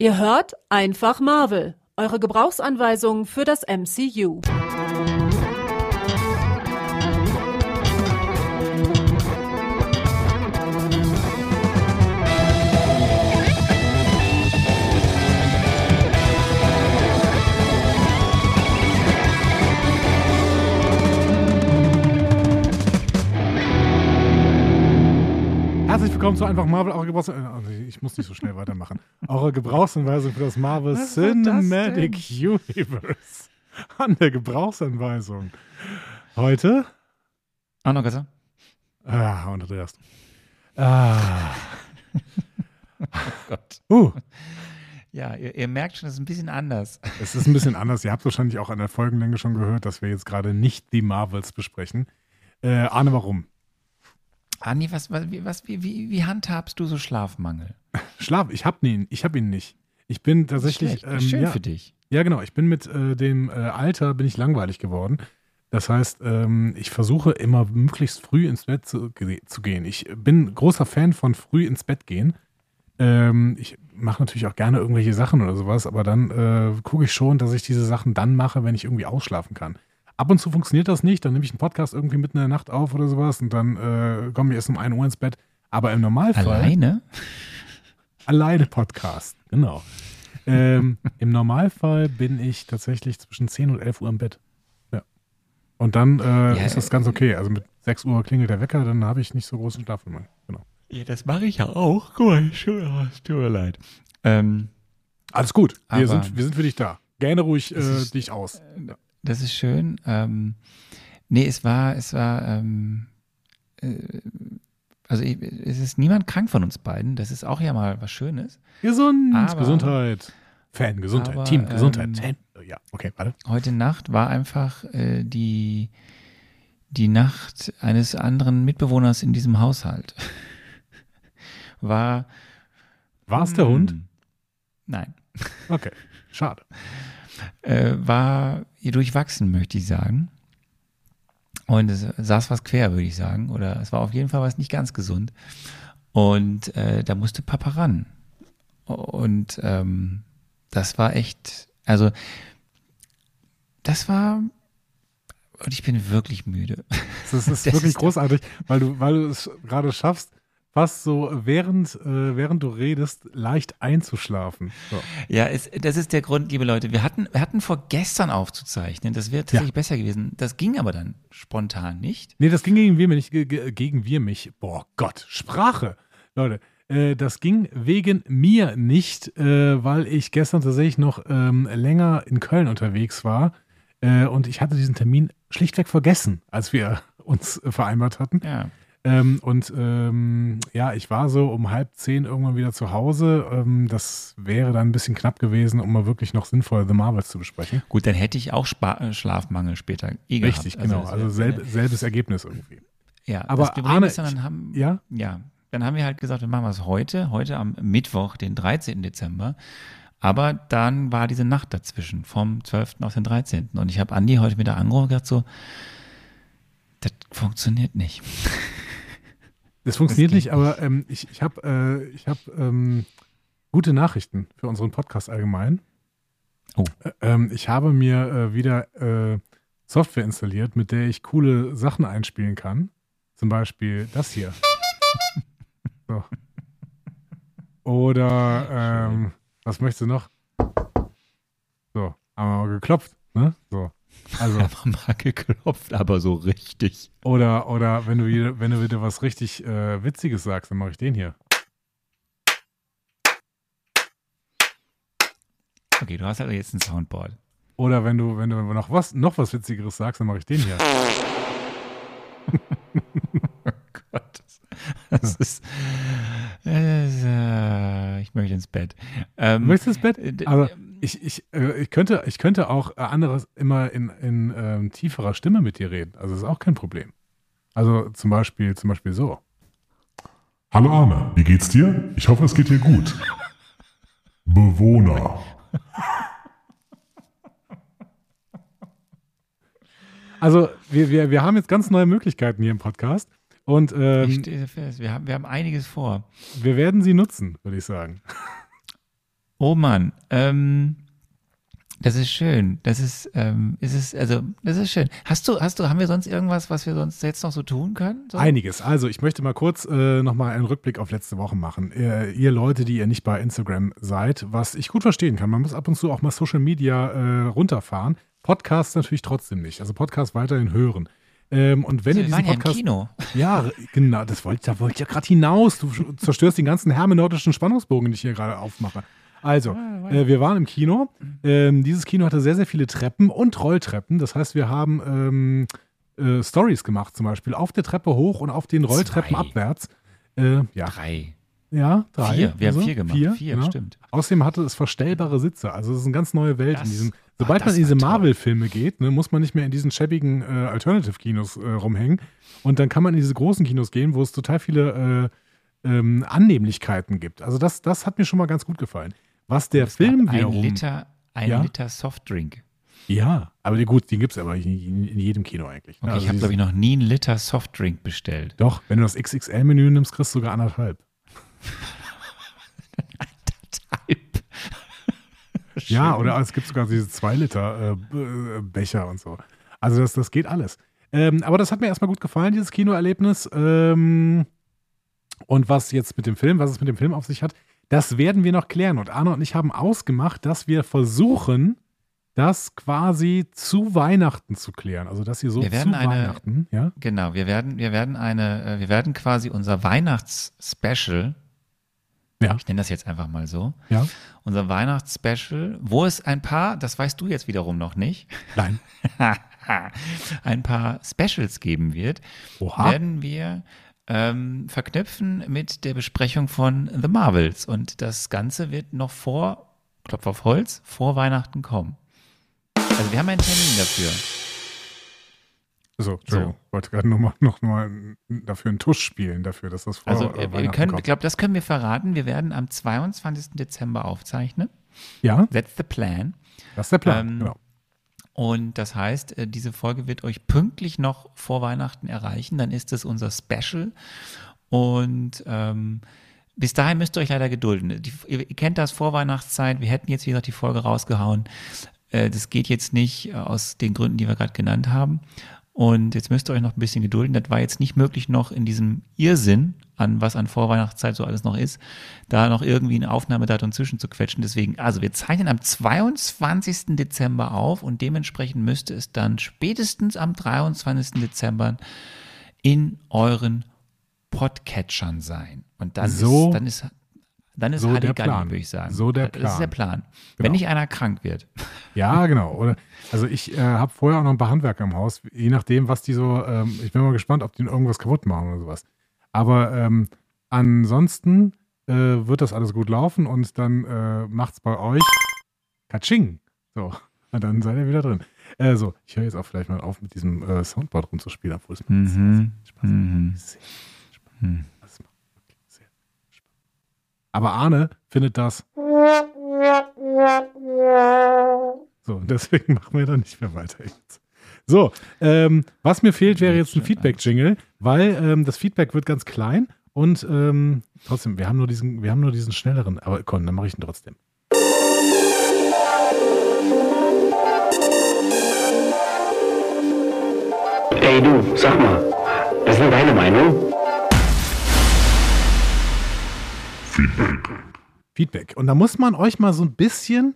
Ihr hört einfach Marvel, eure Gebrauchsanweisung für das MCU. Willkommen zu einfach Marvel, eure Gebrauchsanweisung. Also ich muss nicht so schnell weitermachen. Eure Gebrauchsanweisung für das Marvel Was war das Cinematic Universe. An der Gebrauchsanweisung. Heute. Arno Gasser. Ah, und Andreas. Ah. Oh Gott. Uh, Ja, ihr, ihr merkt schon, es ist ein bisschen anders. es ist ein bisschen anders. Ihr habt wahrscheinlich auch an der Folgenlänge schon gehört, dass wir jetzt gerade nicht die Marvels besprechen. Äh, Arne, warum? Andi, was, was, wie, was, wie, wie, wie handhabst du so Schlafmangel? Schlaf, ich hab ihn, ich hab ihn nicht. Ich bin tatsächlich. Ähm, Schön ja, für dich. Ja, genau. Ich bin mit äh, dem äh, Alter bin ich langweilig geworden. Das heißt, ähm, ich versuche immer möglichst früh ins Bett zu, zu gehen. Ich bin großer Fan von früh ins Bett gehen. Ähm, ich mache natürlich auch gerne irgendwelche Sachen oder sowas, aber dann äh, gucke ich schon, dass ich diese Sachen dann mache, wenn ich irgendwie ausschlafen kann. Ab und zu funktioniert das nicht, dann nehme ich einen Podcast irgendwie mitten in der Nacht auf oder sowas und dann äh, komme ich erst um 1 Uhr ins Bett. Aber im Normalfall Alleine? alleine Podcast, genau. ähm, Im Normalfall bin ich tatsächlich zwischen 10 und 11 Uhr im Bett. Ja. Und dann äh, Ja, ist das ganz okay. Also mit 6 Uhr klingelt der Wecker, dann habe ich nicht so großen Schlafmangel. Genau. Ja, das mache ich ja auch. Guck mal, schon, oh, es tut mir leid. Ähm, Alles gut. Wir Aber- sind, wir sind für dich da. Gerne ruhig äh, ist- dich aus. Das ist schön. Ähm, nee, es war, es war, ähm, äh, also ich, es ist niemand krank von uns beiden. Das ist auch ja mal was Schönes. Gesund, Aber- Gesundheit. Fan, Gesundheit, aber, Team, Gesundheit. ähm, Fan. Ja, okay, warte. Heute Nacht war einfach äh, die, die Nacht eines anderen Mitbewohners in diesem Haushalt. War. War es der Hm, Hund? Nein. Okay, schade. Äh, war ihr durchwachsen, möchte ich sagen. Und es saß was quer, würde ich sagen. Oder es war auf jeden Fall was nicht ganz gesund. Und äh, da musste Papa ran. Und ähm, das war echt, also das war, und ich bin wirklich müde. Das ist Das wirklich ist- großartig, weil du, weil du es gerade schaffst, fast so während, äh, während du redest, leicht einzuschlafen. So. Ja, es, das ist der Grund, liebe Leute. Wir hatten, wir hatten vor gestern aufzuzeichnen. Das wäre tatsächlich besser gewesen. Das ging aber dann spontan nicht. Nee, das ging gegen wir mich, ge- ge- gegen wir mich. Boah Gott, Sprache. Leute, äh, das ging wegen mir nicht, äh, weil ich gestern tatsächlich noch ähm, länger in Köln unterwegs war. Äh, und ich hatte diesen Termin schlichtweg vergessen, als wir uns vereinbart hatten. Ja. Ähm, und ähm, ja, ich war so um halb zehn irgendwann wieder zu Hause. Ähm, das wäre dann ein bisschen knapp gewesen, um mal wirklich noch sinnvoll The Marvels zu besprechen. Gut, dann hätte ich auch Spa äh, Schlafmangel später eh gehabt. Richtig, genau. das Also wär- selb, selbes Ergebnis irgendwie. Ja, Aber Arne, ist, dann haben, ja? ja, dann haben wir halt gesagt, wir machen es heute, heute am Mittwoch, den 13. Dezember. Aber dann war diese Nacht dazwischen, vom 12. auf den 13. Und ich habe Andi heute wieder angerufen und gesagt so, das funktioniert nicht. Das funktioniert geht nicht, aber ähm, ich, ich habe äh, ich hab, ähm, gute Nachrichten für unseren Podcast allgemein. Oh. Ähm, ich habe mir äh, wieder äh, Software installiert, mit der ich coole Sachen einspielen kann. Zum Beispiel das hier. so. Oder ähm, was möchtest du noch? So, haben wir mal geklopft, ne? So. Also. Einfach mal geklopft, aber so richtig. Oder, oder wenn du wieder, wenn du wieder was richtig äh, Witziges sagst, dann mache ich den hier. Okay, du hast halt jetzt ein Soundboard. Oder wenn du, wenn du noch was, noch was Witzigeres sagst, dann mache ich den hier. Gott, das, ist, das ist äh, ich möchte ins Bett. Ähm, Du möchtest ins Bett? äh, Aber ähm, ich, ich, äh, ich, könnte, ich könnte auch äh, anderes immer in, in ähm, tieferer Stimme mit dir reden. Also ist auch kein Problem. Also zum Beispiel, zum Beispiel so. Hallo Arne, wie geht's dir? Ich hoffe, es geht dir gut. Bewohner. Also wir, wir, wir haben jetzt ganz neue Möglichkeiten hier im Podcast und ich ähm, stehe fest, wir haben, wir haben einiges vor. wir werden sie nutzen, würde ich sagen. Oh Mann, ähm, das ist schön. Das ist, ähm, ist es, also, das ist schön. Hast du, hast du, haben wir sonst irgendwas, was wir sonst jetzt noch so tun können? So? Einiges. Also ich möchte mal kurz äh, nochmal einen Rückblick auf letzte Woche machen. Äh, ihr Leute, die ihr nicht bei Instagram seid, was ich gut verstehen kann. Man muss ab und zu auch mal Social Media äh, runterfahren. Podcast natürlich trotzdem nicht. Also Podcast weiterhin hören. Ähm, und wenn wir ihr diesen waren ja im Podcast. Kino. Ja, genau, das wollte, da wollte ich ja gerade hinaus. Du zerstörst den ganzen hermeneutischen Spannungsbogen, den ich hier gerade aufmache. Also, äh, wir waren im Kino. Ähm, dieses Kino hatte sehr, sehr viele Treppen und Rolltreppen. Das heißt, wir haben ähm, äh, Stories gemacht, zum Beispiel auf der Treppe hoch und auf den Rolltreppen Zwei. abwärts. Äh, ja, Drei. ja, drei. Vier. Wir haben also, vier gemacht. Vier, Vier, genau. stimmt. Außerdem hatte es verstellbare Sitze. Also es ist eine ganz neue Welt Das- in diesem. Sobald man in diese. Marvel-Filme geht, ne, muss man nicht mehr in diesen schäbigen äh, Alternative-Kinos äh, rumhängen. Und dann kann man in diese großen Kinos gehen, wo es total viele äh, ähm, Annehmlichkeiten gibt. Also das, das hat mir schon mal ganz gut gefallen. Was der Film ein wiederum. Liter, ein Ja? Liter Softdrink. Ja, aber gut, die gibt es aber in, jedem Kino eigentlich. ne? Okay, Also ich habe, glaube ich, noch nie einen Liter Softdrink bestellt. Doch, wenn du das XXL-Menü nimmst, kriegst du sogar anderthalb. Halb. Ja, oder es gibt sogar diese 2 Liter äh, äh, Becher und so. Also das, das geht alles. Ähm, aber das hat mir erstmal gut gefallen, dieses Kinoerlebnis. Ähm, und was jetzt mit dem Film, was es mit dem Film auf sich hat, das werden wir noch klären. Und Arne und ich haben ausgemacht, dass wir versuchen, das quasi zu Weihnachten zu klären. Also dass ihr so Wir werden zu eine- Weihnachten, ja? Genau, wir werden, wir werden eine, äh, wir werden quasi unser Weihnachtsspecial, Ja. ich nenne das jetzt einfach mal so, Ja. unser Weihnachtsspecial, wo es ein paar, das weißt du jetzt wiederum noch nicht, Nein. ein paar Specials geben wird, Oha. werden wir ähm, verknüpfen mit der Besprechung von The Marvels. Und das Ganze wird noch vor, Klopf auf Holz, vor Weihnachten kommen. Also wir haben einen Termin dafür. So, Entschuldigung. Ich wollte gerade noch mal, noch mal dafür einen Tusch spielen, dafür, dass das vor Also äh, äh, wir können, ich glaube, das können wir verraten. Wir werden am 22. Dezember aufzeichnen. Ja, That's the plan. das ist der Plan. Ähm, genau. Und das heißt, äh, diese Folge wird euch pünktlich noch vor Weihnachten erreichen. Dann ist es unser Special. Und ähm, bis dahin müsst ihr euch leider gedulden. Die, ihr, kennt das Vorweihnachtszeit. Wir hätten jetzt, wie gesagt, die Folge rausgehauen. Äh, das geht jetzt nicht äh, aus den Gründen, die wir gerade genannt haben. Und jetzt müsst ihr euch noch ein bisschen gedulden. Das war jetzt nicht möglich, noch in diesem Irrsinn, an was an Vorweihnachtszeit so alles noch ist, da noch irgendwie ein Aufnahmedatum zwischen zu quetschen. Deswegen, also wir zeichnen am 22. Dezember auf und dementsprechend müsste es dann spätestens am 23. Dezember in euren Podcatchern sein. Und dann So- ist, dann ist, dann ist so der Halligalli, Plan. würde ich sagen. So der Das ist der Plan. Wenn Genau. nicht einer krank wird. Ja, genau. Oder, also ich äh, habe vorher auch noch ein paar Handwerker im Haus, je nachdem, was die so, ähm, ich bin mal gespannt, ob die irgendwas kaputt machen oder sowas. Aber ähm, ansonsten äh, wird das alles gut laufen und dann äh, macht's bei euch Katsching. So, und dann seid ihr wieder drin. Äh, so, ich höre jetzt auch vielleicht mal auf, mit diesem äh, Soundboard rumzuspielen, obwohl es Mhm. sehr Spaß. Mhm. Sehr spannend. Das macht wirklich sehr Spaß. Aber Arne findet das. So, deswegen machen wir da nicht mehr weiter jetzt. So, ähm, was mir fehlt, wäre jetzt ein Feedback-Jingle, weil ähm, das Feedback wird ganz klein und ähm, trotzdem, wir haben nur diesen, wir haben nur diesen schnelleren, aber komm, dann mache ich ihn trotzdem. Ey du, sag mal, was ist denn deine Meinung? Feedback. Und da muss man euch mal so ein bisschen,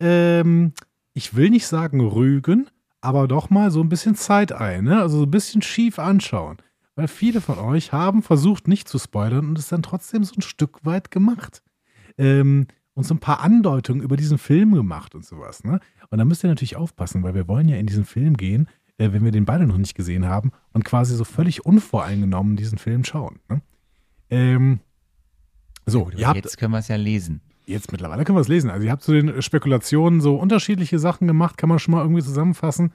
ähm, ich will nicht sagen rügen, aber doch mal so ein bisschen Zeit ein, ne? also so ein bisschen schief anschauen. Weil viele von euch haben versucht, nicht zu spoilern und es dann trotzdem so ein Stück weit gemacht. Ähm, und so ein paar Andeutungen über diesen Film gemacht und sowas. Ne? Und da müsst ihr natürlich aufpassen, weil wir wollen ja in diesen Film gehen, äh, wenn wir den beide noch nicht gesehen haben und quasi so völlig unvoreingenommen diesen Film schauen. Ne? Ähm, so, habt, Jetzt können wir es ja lesen. Jetzt mittlerweile können wir es lesen. Also ihr habt zu den Spekulationen so unterschiedliche Sachen gemacht, kann man schon mal irgendwie zusammenfassen.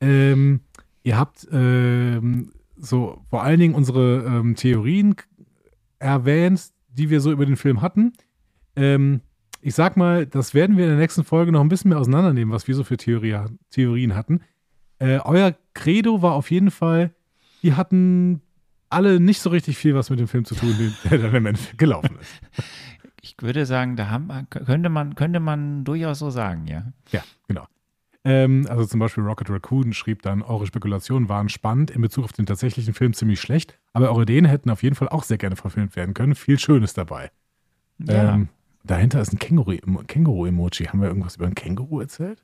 Ähm, ihr habt ähm, so vor allen Dingen unsere ähm, Theorien erwähnt, die wir so über den Film hatten. Ähm, ich sag mal, das werden wir in der nächsten Folge noch ein bisschen mehr auseinandernehmen, was wir so für Theorie, Theorien hatten. Äh, euer Credo war auf jeden Fall, die hatten alle nicht so richtig viel was mit dem Film zu tun, der dann im Endeffekt gelaufen ist. Ich würde sagen, da haben, könnte, man, könnte man durchaus so sagen, ja. Ja, genau. Ähm, also zum Beispiel Rocket Raccoon schrieb dann, eure Spekulationen waren spannend, in Bezug auf den tatsächlichen Film ziemlich schlecht, aber eure Ideen hätten auf jeden Fall auch sehr gerne verfilmt werden können. Viel Schönes dabei. Ja. Ähm, dahinter ist ein Känguru- Känguru-Emoji. Haben wir irgendwas über ein Känguru erzählt?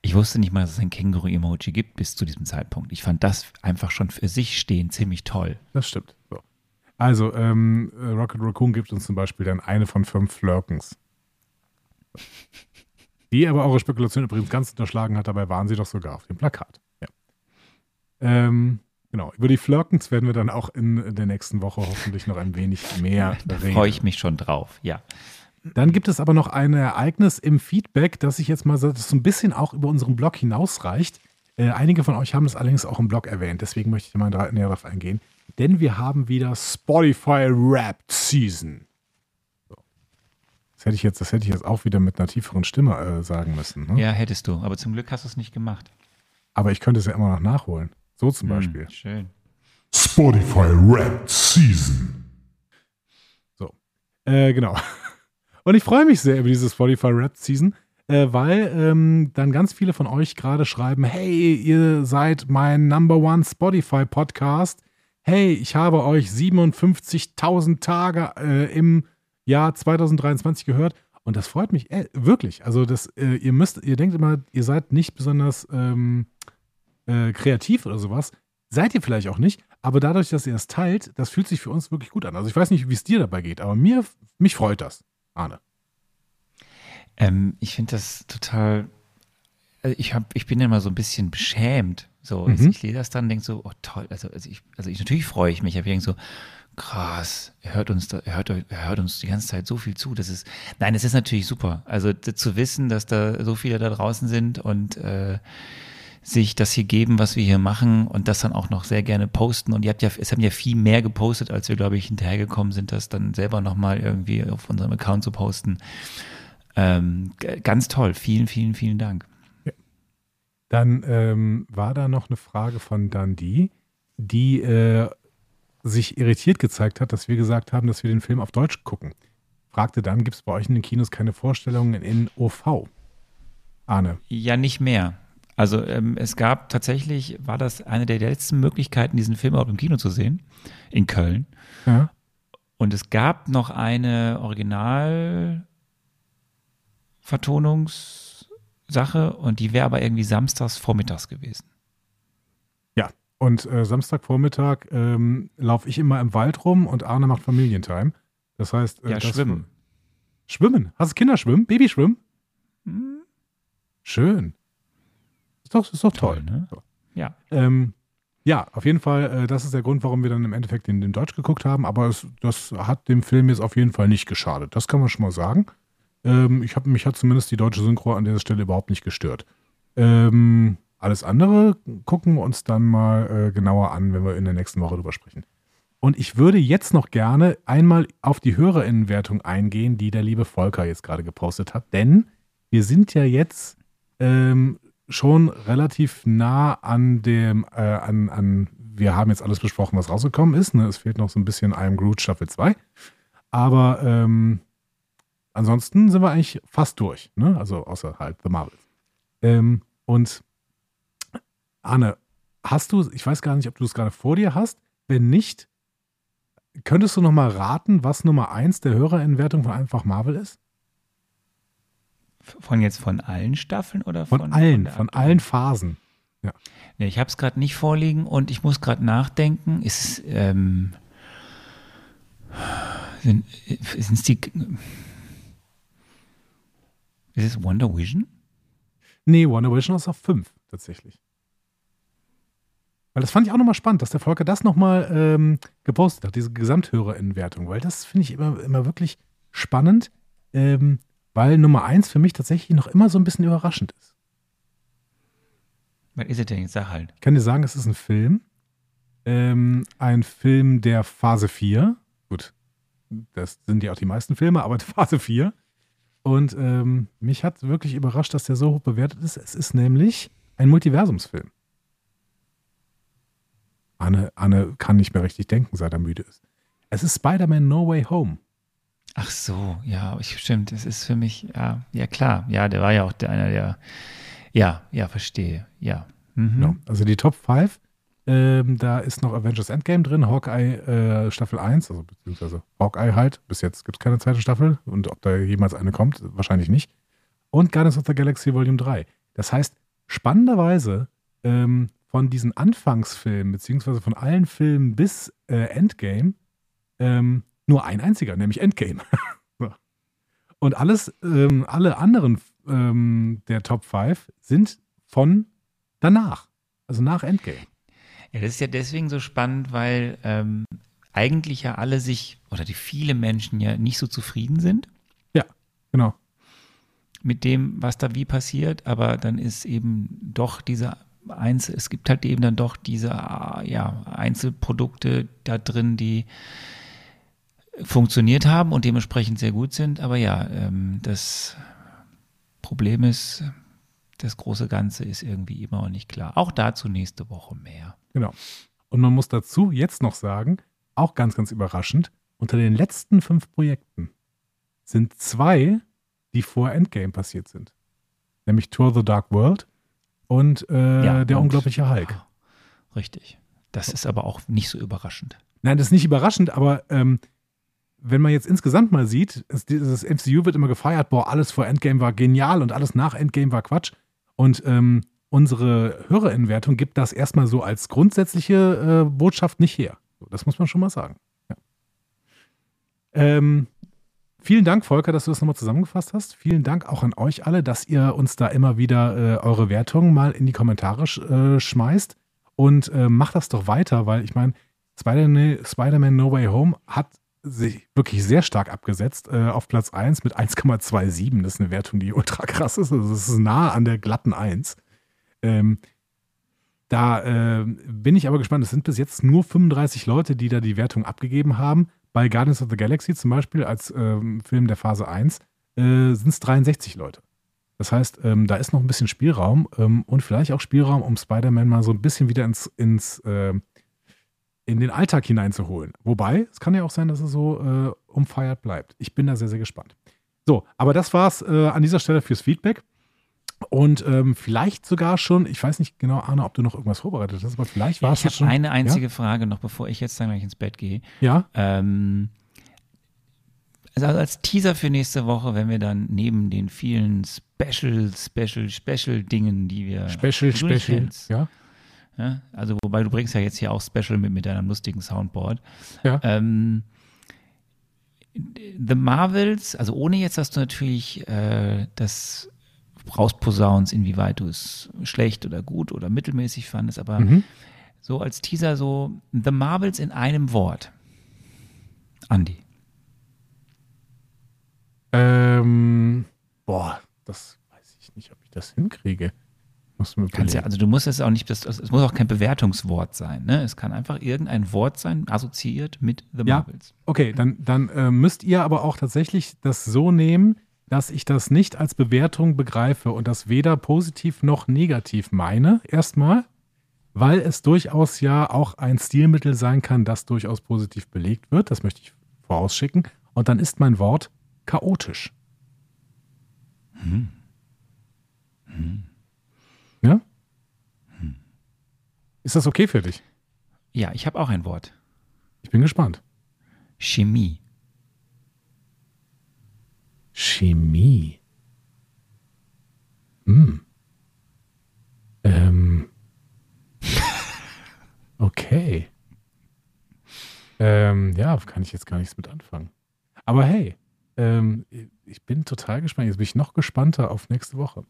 Ich wusste nicht mal, dass es ein Känguru-Emoji gibt bis zu diesem Zeitpunkt. Ich fand das einfach schon für sich stehen ziemlich toll. Das stimmt. So. Also, ähm, äh, Rocket Raccoon gibt uns zum Beispiel dann eine von fünf Flirkens. Die aber eure Spekulation übrigens ganz unterschlagen hat, dabei waren sie doch sogar auf dem Plakat. Ja. Ähm, genau, über die Flirkens werden wir dann auch in der nächsten Woche hoffentlich noch ein wenig mehr Da reden. freue ich mich schon drauf, ja. Dann gibt es aber noch ein Ereignis im Feedback, das ich jetzt mal so, ein bisschen auch über unseren Blog hinausreicht. Äh, einige von euch haben das allerdings auch im Blog erwähnt, deswegen möchte ich mal da näher darauf eingehen. Denn wir haben wieder Spotify Wrapped Season. So. Das hätte ich jetzt, das hätte ich jetzt auch wieder mit einer tieferen Stimme äh, sagen müssen. Ne? Ja, hättest du. Aber zum Glück hast du es nicht gemacht. Aber ich könnte es ja immer noch nachholen. So zum Beispiel. Hm, schön. Spotify Wrapped Season. Äh, genau. Und ich freue mich sehr über diese Spotify Rap Season, äh, weil ähm, dann ganz viele von euch gerade schreiben: Hey, ihr seid mein Number One Spotify Podcast. Hey, ich habe euch 57.000 Tage äh, im Jahr 2023 gehört. Und das freut mich äh, wirklich. Also, das, äh, ihr müsst, ihr denkt immer, ihr seid nicht besonders ähm, äh, kreativ oder sowas. Seid ihr vielleicht auch nicht, aber dadurch, dass ihr es teilt, das fühlt sich für uns wirklich gut an. Also ich weiß nicht, wie es dir dabei geht, aber mir, mich freut das. Arne. Ähm, ich finde das total. Also ich, hab, ich bin immer so ein bisschen beschämt. So, Mhm. also ich lese das dann und denke so, oh toll. Also, also, ich, also ich, natürlich freue ich mich, aber ich denke so, krass, er hört uns, da, er hört, er hört uns die ganze Zeit so viel zu. Das ist, nein, es ist natürlich super. Also zu wissen, dass da so viele da draußen sind und äh, sich das hier geben, was wir hier machen und das dann auch noch sehr gerne posten. Und ihr habt ja, es haben ja viel mehr gepostet, als wir, glaube ich, hinterhergekommen sind, das dann selber nochmal irgendwie auf unserem Account zu posten. Ähm, ganz toll. Vielen, vielen, vielen Dank. Dann ähm, war da noch eine Frage von Dundee, die äh, sich irritiert gezeigt hat, dass wir gesagt haben, dass wir den Film auf Deutsch gucken. Fragte dann, gibt es bei euch in den Kinos keine Vorstellungen in OV? Arne. Ja, nicht mehr. Also ähm, es gab tatsächlich, war das eine der letzten Möglichkeiten, diesen Film überhaupt im Kino zu sehen, in Köln. Ja. Und es gab noch eine Originalvertonungssache und die wäre aber irgendwie samstags vormittags gewesen. Ja. Und äh, Samstagvormittag ähm, laufe ich immer im Wald rum und Arne macht Familientime. Das heißt, äh, Ja, das schwimmen. Schwimmen. Hast du Kinderschwimmen? Babyschwimmen? Hm, Schön. Ist doch, ist doch toll. Toll, ne? Ja. Ähm, ja, auf jeden Fall, äh, das ist der Grund, warum wir dann im Endeffekt den, den Deutsch geguckt haben, aber es, das hat dem Film jetzt auf jeden Fall nicht geschadet. Das kann man schon mal sagen. Ähm, ich hab, mich hat zumindest die deutsche Synchro an dieser Stelle überhaupt nicht gestört. Ähm, alles andere gucken wir uns dann mal äh, genauer an, wenn wir in der nächsten Woche drüber sprechen. Und ich würde jetzt noch gerne einmal auf die Hörerinnenwertung eingehen, die der liebe Volker jetzt gerade gepostet hat, denn wir sind ja jetzt ähm, schon relativ nah an dem, äh, an, an, wir haben jetzt alles besprochen, was rausgekommen ist. Ne? Es fehlt noch so ein bisschen Am Groot Staffel 2. Aber ähm, ansonsten sind wir eigentlich fast durch. Ne? Also außer halt The Marvels. Ähm, und Arne, hast du, ich weiß gar nicht, ob du es gerade vor dir hast. Wenn nicht, könntest du noch mal raten, was Nummer 1 der Hörerinnenwertung von Einfach Marvel ist? Von jetzt von allen Staffeln oder Von, von, allen, von aktuellen? allen Phasen. Nee, ich habe es gerade nicht vorliegen und ich muss gerade nachdenken. Ist ähm, sind es die, ist es Wonder Vision? Nee, Wonder Vision ist auf 5 tatsächlich. Weil das fand ich auch nochmal spannend, dass der Volker das nochmal ähm, gepostet hat, diese Gesamthörerinnenwertung, weil das finde ich immer, immer wirklich spannend, ähm, weil Nummer 1 für mich tatsächlich noch immer so ein bisschen überraschend ist. Was ist es denn jetzt? Sag halt. Ich kann dir sagen, es ist ein Film. Ähm, ein Film der Phase 4. Gut, das sind ja auch die meisten Filme, aber Phase 4. Und ähm, mich hat wirklich überrascht, dass der so hoch bewertet ist. Es ist nämlich ein Multiversumsfilm. Anne, Anne kann nicht mehr richtig denken, seit er müde ist. Es ist Spider-Man No Way Home. Ach so, ja, ich, stimmt. Das ist für mich, ja, ja klar. Ja, der war ja auch der, einer der, ja, ja, verstehe. Ja. Mhm. Genau. Also die Top 5, ähm, da ist noch Avengers Endgame drin, Hawkeye äh, Staffel 1, also beziehungsweise Hawkeye halt. Bis jetzt gibt es keine zweite Staffel und ob da jemals eine kommt, wahrscheinlich nicht. Und Guardians of the Galaxy Volume 3. Das heißt, spannenderweise ähm, von diesen Anfangsfilmen, beziehungsweise von allen Filmen bis äh, Endgame, ähm, nur ein einziger, nämlich Endgame. Und alles, ähm, alle anderen ähm, der Top 5 sind von danach, also nach Endgame. Ja, das ist ja deswegen so spannend, weil ähm, eigentlich ja alle sich, oder die viele Menschen ja nicht so zufrieden sind Ja, genau. mit dem, was da wie passiert, aber dann ist eben doch diese Einzel, es gibt halt eben dann doch diese ja, Einzelprodukte da drin, die funktioniert haben und dementsprechend sehr gut sind. Aber ja, ähm, das Problem ist, das große Ganze ist irgendwie immer noch nicht klar. Auch dazu nächste Woche mehr. Genau. Und man muss dazu jetzt noch sagen, auch ganz, ganz überraschend, unter den letzten fünf Projekten sind zwei, die vor Endgame passiert sind. Nämlich Tour the Dark World und äh, Ja, der und- unglaubliche Hulk. Richtig. Das ist aber auch nicht so überraschend. Nein, das ist nicht überraschend, aber ähm, wenn man jetzt insgesamt mal sieht, dieses MCU wird immer gefeiert, boah, alles vor Endgame war genial und alles nach Endgame war Quatsch. Und ähm, unsere Hörerinwertung gibt das erstmal so als grundsätzliche äh, Botschaft nicht her. Das muss man schon mal sagen. Ja. Ähm, vielen Dank, Volker, dass du das nochmal zusammengefasst hast. Vielen Dank auch an euch alle, dass ihr uns da immer wieder äh, eure Wertungen mal in die Kommentare sch äh, schmeißt. Und äh, macht das doch weiter, weil ich meine, Spider- Spider-Man No Way Home hat sich wirklich sehr stark abgesetzt äh, auf Platz 1 mit 1,27. Das ist eine Wertung, die ultra krass ist. Also das ist nah an der glatten 1. Ähm, da äh, bin ich aber gespannt. Es sind bis jetzt nur 35 Leute, die da die Wertung abgegeben haben. Bei Guardians of the Galaxy zum Beispiel als ähm, Film der Phase 1 äh, sind es 63 Leute. Das heißt, ähm, da ist noch ein bisschen Spielraum ähm, und vielleicht auch Spielraum, um Spider-Man mal so ein bisschen wieder ins, ins äh, in den Alltag hineinzuholen. Wobei, es kann ja auch sein, dass er so äh, umfeiert bleibt. Ich bin da sehr, sehr gespannt. So, aber das war's äh, an dieser Stelle fürs Feedback. Und ähm, vielleicht sogar schon, ich weiß nicht genau, Arne, ob du noch irgendwas vorbereitet hast, aber vielleicht war es ich habe schon. eine einzige Frage noch, bevor ich jetzt dann gleich ins Bett gehe. Ja, Ähm, also als Teaser für nächste Woche, wenn wir dann neben den vielen Special, Special, Special Dingen, die wir Special, Special. Ja, ja, also wobei du bringst ja jetzt hier auch Special mit, mit deinem lustigen Soundboard. ja. Ähm, The Marvels, also ohne jetzt, dass du natürlich äh, das rausposaunst, inwieweit du es schlecht oder gut oder mittelmäßig fandest, aber Mhm. so als Teaser so The Marvels in einem Wort. Andi. Ähm, boah, das weiß ich nicht, ob ich das hinkriege. Muss mir Kannst ja, also du musst es auch nicht, das, es muss auch kein Bewertungswort sein. Ne? Es kann einfach irgendein Wort sein, assoziiert mit The Ja. Marvels. Okay, dann, dann äh, müsst ihr aber auch tatsächlich das so nehmen, dass ich das nicht als Bewertung begreife und das weder positiv noch negativ meine, erstmal, weil es durchaus ja auch ein Stilmittel sein kann, das durchaus positiv belegt wird. Das möchte ich vorausschicken. Und dann ist mein Wort chaotisch. Ja? Ist das okay für dich? Ja, ich habe auch ein Wort. Ich bin gespannt. Chemie. Chemie. Hm. Ähm. Okay. Ähm, ja, kann ich jetzt gar nichts mit anfangen. Aber hey, ähm, ich bin total gespannt. Jetzt bin ich noch gespannter auf nächste Woche.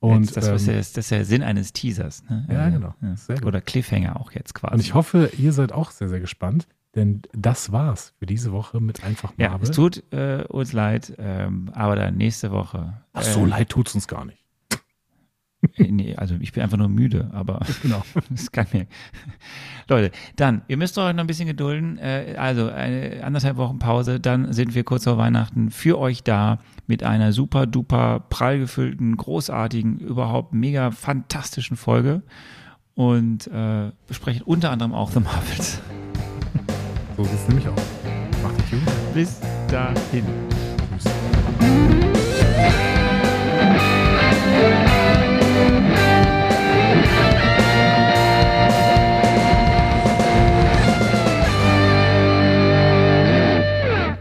Und, das, ist ähm, ja, das ist ja Sinn eines Teasers. Ne? Ja, Also, genau. Gut. Oder Cliffhanger auch jetzt quasi. und ich hoffe, ihr seid auch sehr, sehr gespannt, denn das war's für diese Woche mit einfach ja, Marvel. es tut äh, uns leid, ähm, aber dann nächste Woche. Ach, so äh, leid tut's uns gar nicht. Äh, nee, also ich bin einfach nur müde, aber Genau. das kann mir. Leute, dann, ihr müsst euch noch ein bisschen gedulden. Äh, also eine anderthalb Wochen Pause, dann sind wir kurz vor Weihnachten für euch da mit einer super duper prall gefüllten, großartigen, überhaupt mega fantastischen Folge und äh, besprechen unter anderem auch The Marvels. So sieht's nämlich aus. Macht dich gut. Bis dahin.